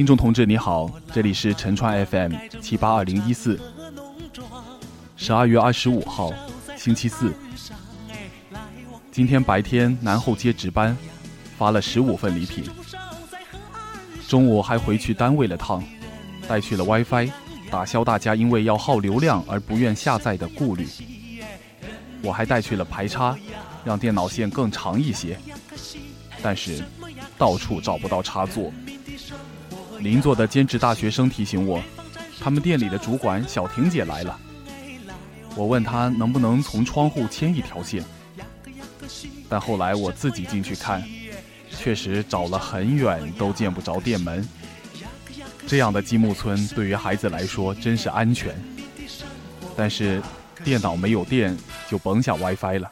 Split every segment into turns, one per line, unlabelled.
听众同志你好，这里是陈川 FM 七八二零一四，十二月二十五号，星期四。今天白天南后街值班，发了十五份礼品。中午还回去单位了趟，带去了 WiFi，打消大家因为要耗流量而不愿下载的顾虑。我还带去了排插，让电脑线更长一些。但是，到处找不到插座。邻座的兼职大学生提醒我，他们店里的主管小婷姐来了。我问她能不能从窗户牵一条线，但后来我自己进去看，确实找了很远都见不着店门。这样的积木村对于孩子来说真是安全，但是电脑没有电就甭想 WiFi 了。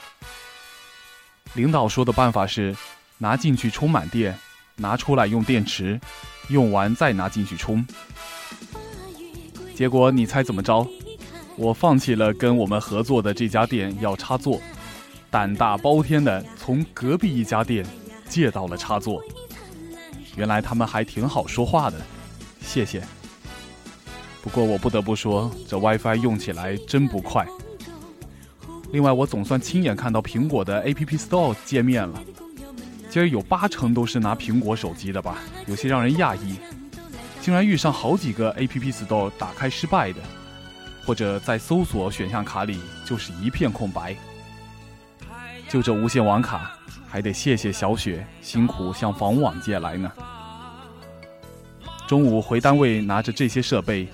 领导说的办法是。拿进去充满电，拿出来用电池，用完再拿进去充。结果你猜怎么着？我放弃了跟我们合作的这家店要插座，胆大包天的从隔壁一家店借到了插座。原来他们还挺好说话的，谢谢。不过我不得不说，这 WiFi 用起来真不快。另外，我总算亲眼看到苹果的 App Store 界面了。今儿有八成都是拿苹果手机的吧，有些让人讶异，竟然遇上好几个 App Store 打开失败的，或者在搜索选项卡里就是一片空白。就这无线网卡，还得谢谢小雪辛苦向房网借来呢。中午回单位拿着这些设备，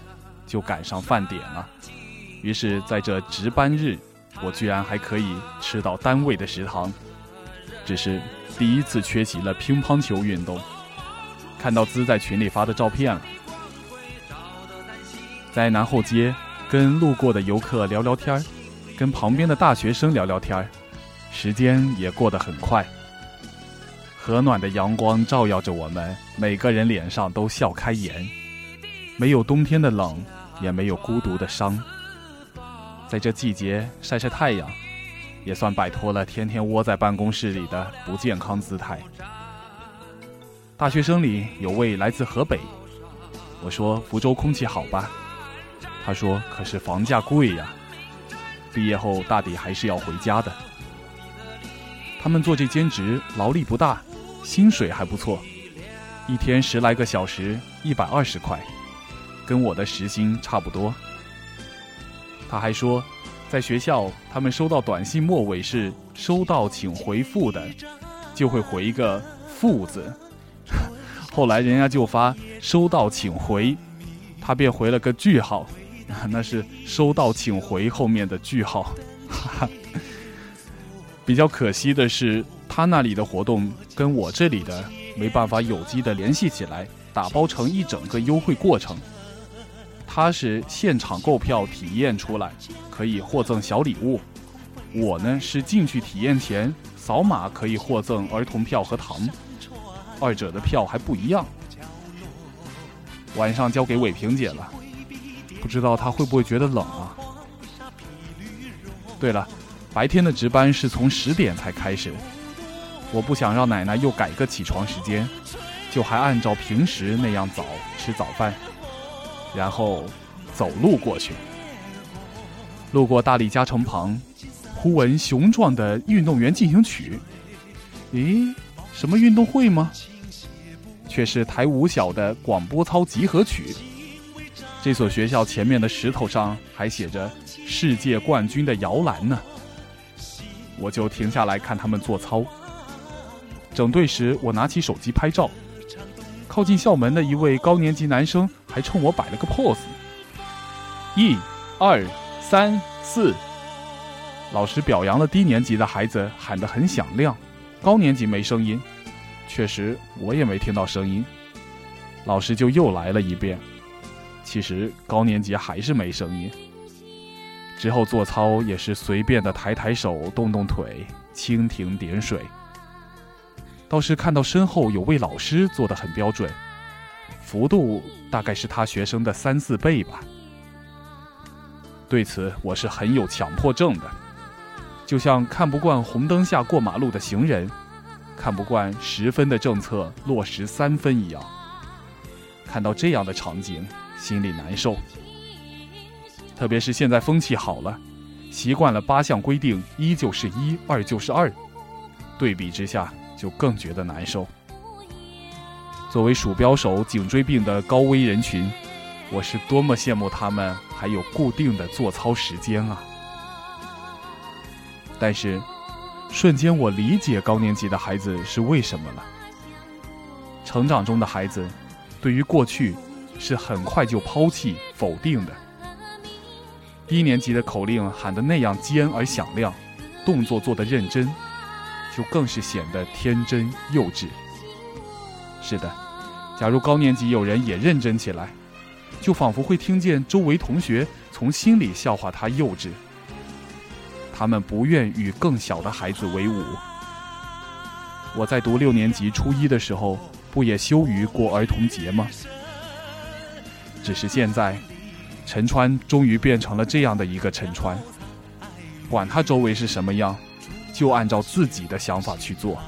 就赶上饭点了。于是，在这值班日，我居然还可以吃到单位的食堂，只是。第一次缺席了乒乓球运动，看到兹在群里发的照片了，在南后街跟路过的游客聊聊天跟旁边的大学生聊聊天时间也过得很快。和暖的阳光照耀着我们，每个人脸上都笑开颜，没有冬天的冷，也没有孤独的伤。在这季节晒晒太阳。也算摆脱了天天窝在办公室里的不健康姿态。大学生里有位来自河北，我说福州空气好吧，他说可是房价贵呀，毕业后大抵还是要回家的。他们做这兼职劳力不大，薪水还不错，一天十来个小时，一百二十块，跟我的时薪差不多。他还说。在学校，他们收到短信末尾是“收到，请回复”的，就会回一个“复”字。后来人家就发“收到，请回”，他便回了个句号，那是“收到，请回”后面的句号。比较可惜的是，他那里的活动跟我这里的没办法有机的联系起来，打包成一整个优惠过程。他是现场购票体验出来，可以获赠小礼物；我呢是进去体验前扫码可以获赠儿童票和糖，二者的票还不一样。晚上交给伟平姐了，不知道她会不会觉得冷啊？对了，白天的值班是从十点才开始，我不想让奶奶又改个起床时间，就还按照平时那样早吃早饭。然后走路过去，路过大力加城旁，忽闻雄壮的运动员进行曲。咦，什么运动会吗？却是台五小的广播操集合曲。这所学校前面的石头上还写着“世界冠军的摇篮”呢。我就停下来看他们做操。整队时，我拿起手机拍照。靠近校门的一位高年级男生还冲我摆了个 pose。一、二、三、四，老师表扬了低年级的孩子，喊得很响亮。高年级没声音，确实我也没听到声音。老师就又来了一遍，其实高年级还是没声音。之后做操也是随便的抬抬手、动动腿、蜻蜓点水。倒是看到身后有位老师做的很标准，幅度大概是他学生的三四倍吧。对此我是很有强迫症的，就像看不惯红灯下过马路的行人，看不惯十分的政策落实三分一样。看到这样的场景，心里难受。特别是现在风气好了，习惯了八项规定，一就是一，二就是二，对比之下就更觉得难受。作为鼠标手、颈椎病的高危人群，我是多么羡慕他们还有固定的做操时间啊！但是，瞬间我理解高年级的孩子是为什么了。成长中的孩子，对于过去是很快就抛弃、否定的。一年级的口令喊得那样尖而响亮，动作做得认真，就更是显得天真幼稚。是的，假如高年级有人也认真起来，就仿佛会听见周围同学从心里笑话他幼稚。他们不愿与更小的孩子为伍。我在读六年级初一的时候，不也羞于过儿童节吗？只是现在。陈川终于变成了这样的一个陈川，管他周围是什么样，就按照自己的想法去做。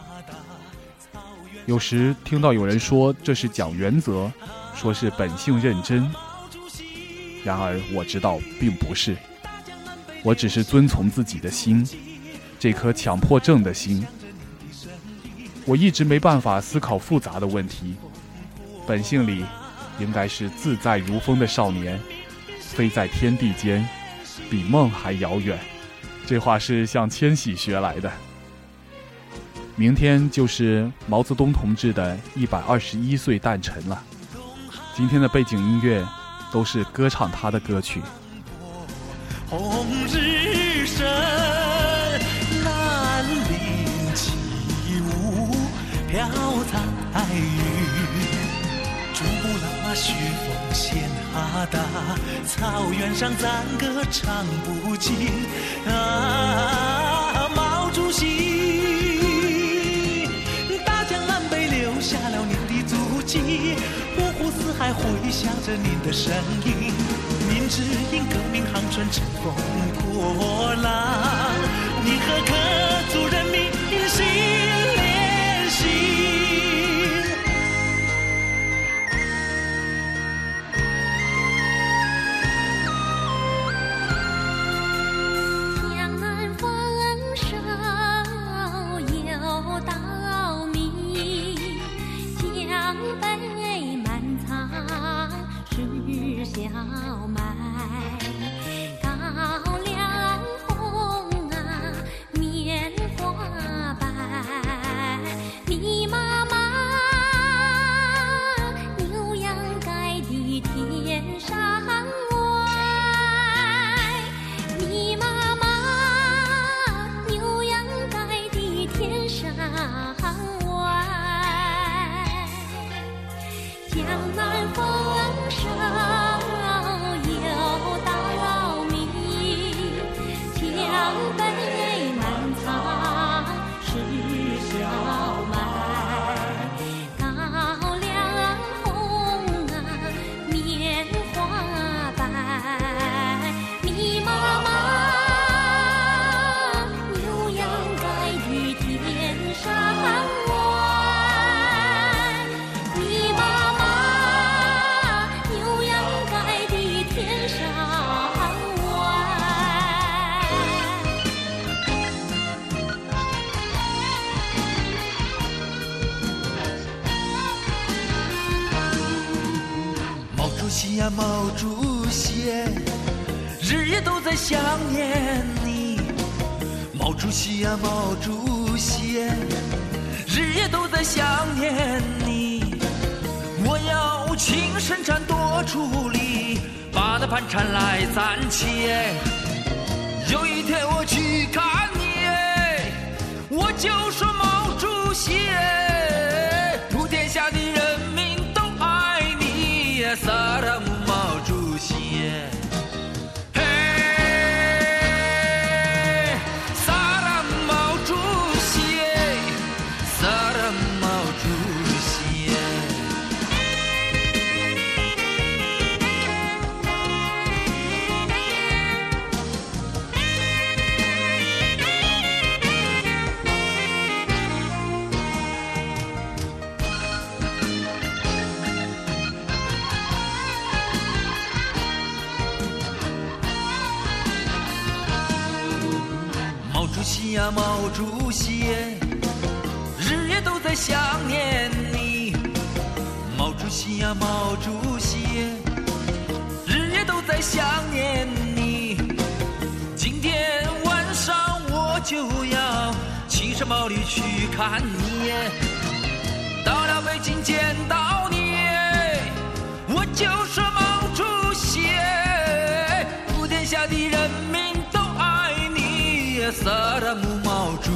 有时听到有人说这是讲原则，说是本性认真，然而我知道并不是，我只是遵从自己的心，这颗强迫症的心。我一直没办法思考复杂的问题，本性里应该是自在如风的少年。飞在天地间，比梦还遥远。这话是向千玺学来的。明天就是毛泽东同志的一百二十一岁诞辰了。今天的背景音乐都是歌唱他的歌曲。
红日升，南岭起雾飘彩云，珠穆朗玛雪峰线。哈达草原上，赞歌唱不尽啊！湖四海回响着您的声音。您指引革命航船乘风破浪，您和各族人民心。毛主席，日夜都在想念你。毛主席呀，毛主席，日夜都在想念你。我要亲身战斗出力，把那盘缠来攒起。有一天我去看你，我就说主席，日夜都在想念你，今天晚上我就要骑着毛驴去看你。到了北京见到你，我就是毛主席。普天下的人民都爱你，萨达姆毛主席。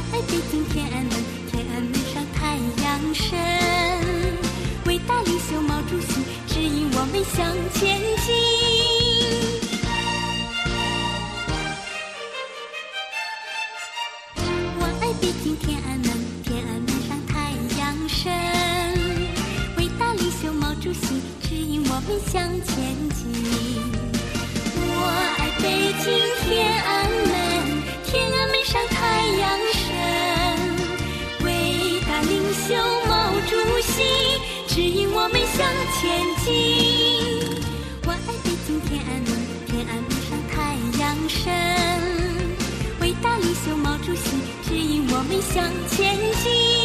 我还毕竟天真。向前进。我爱北京天安门天安门上太阳升伟大领袖毛主席指引我们向前进。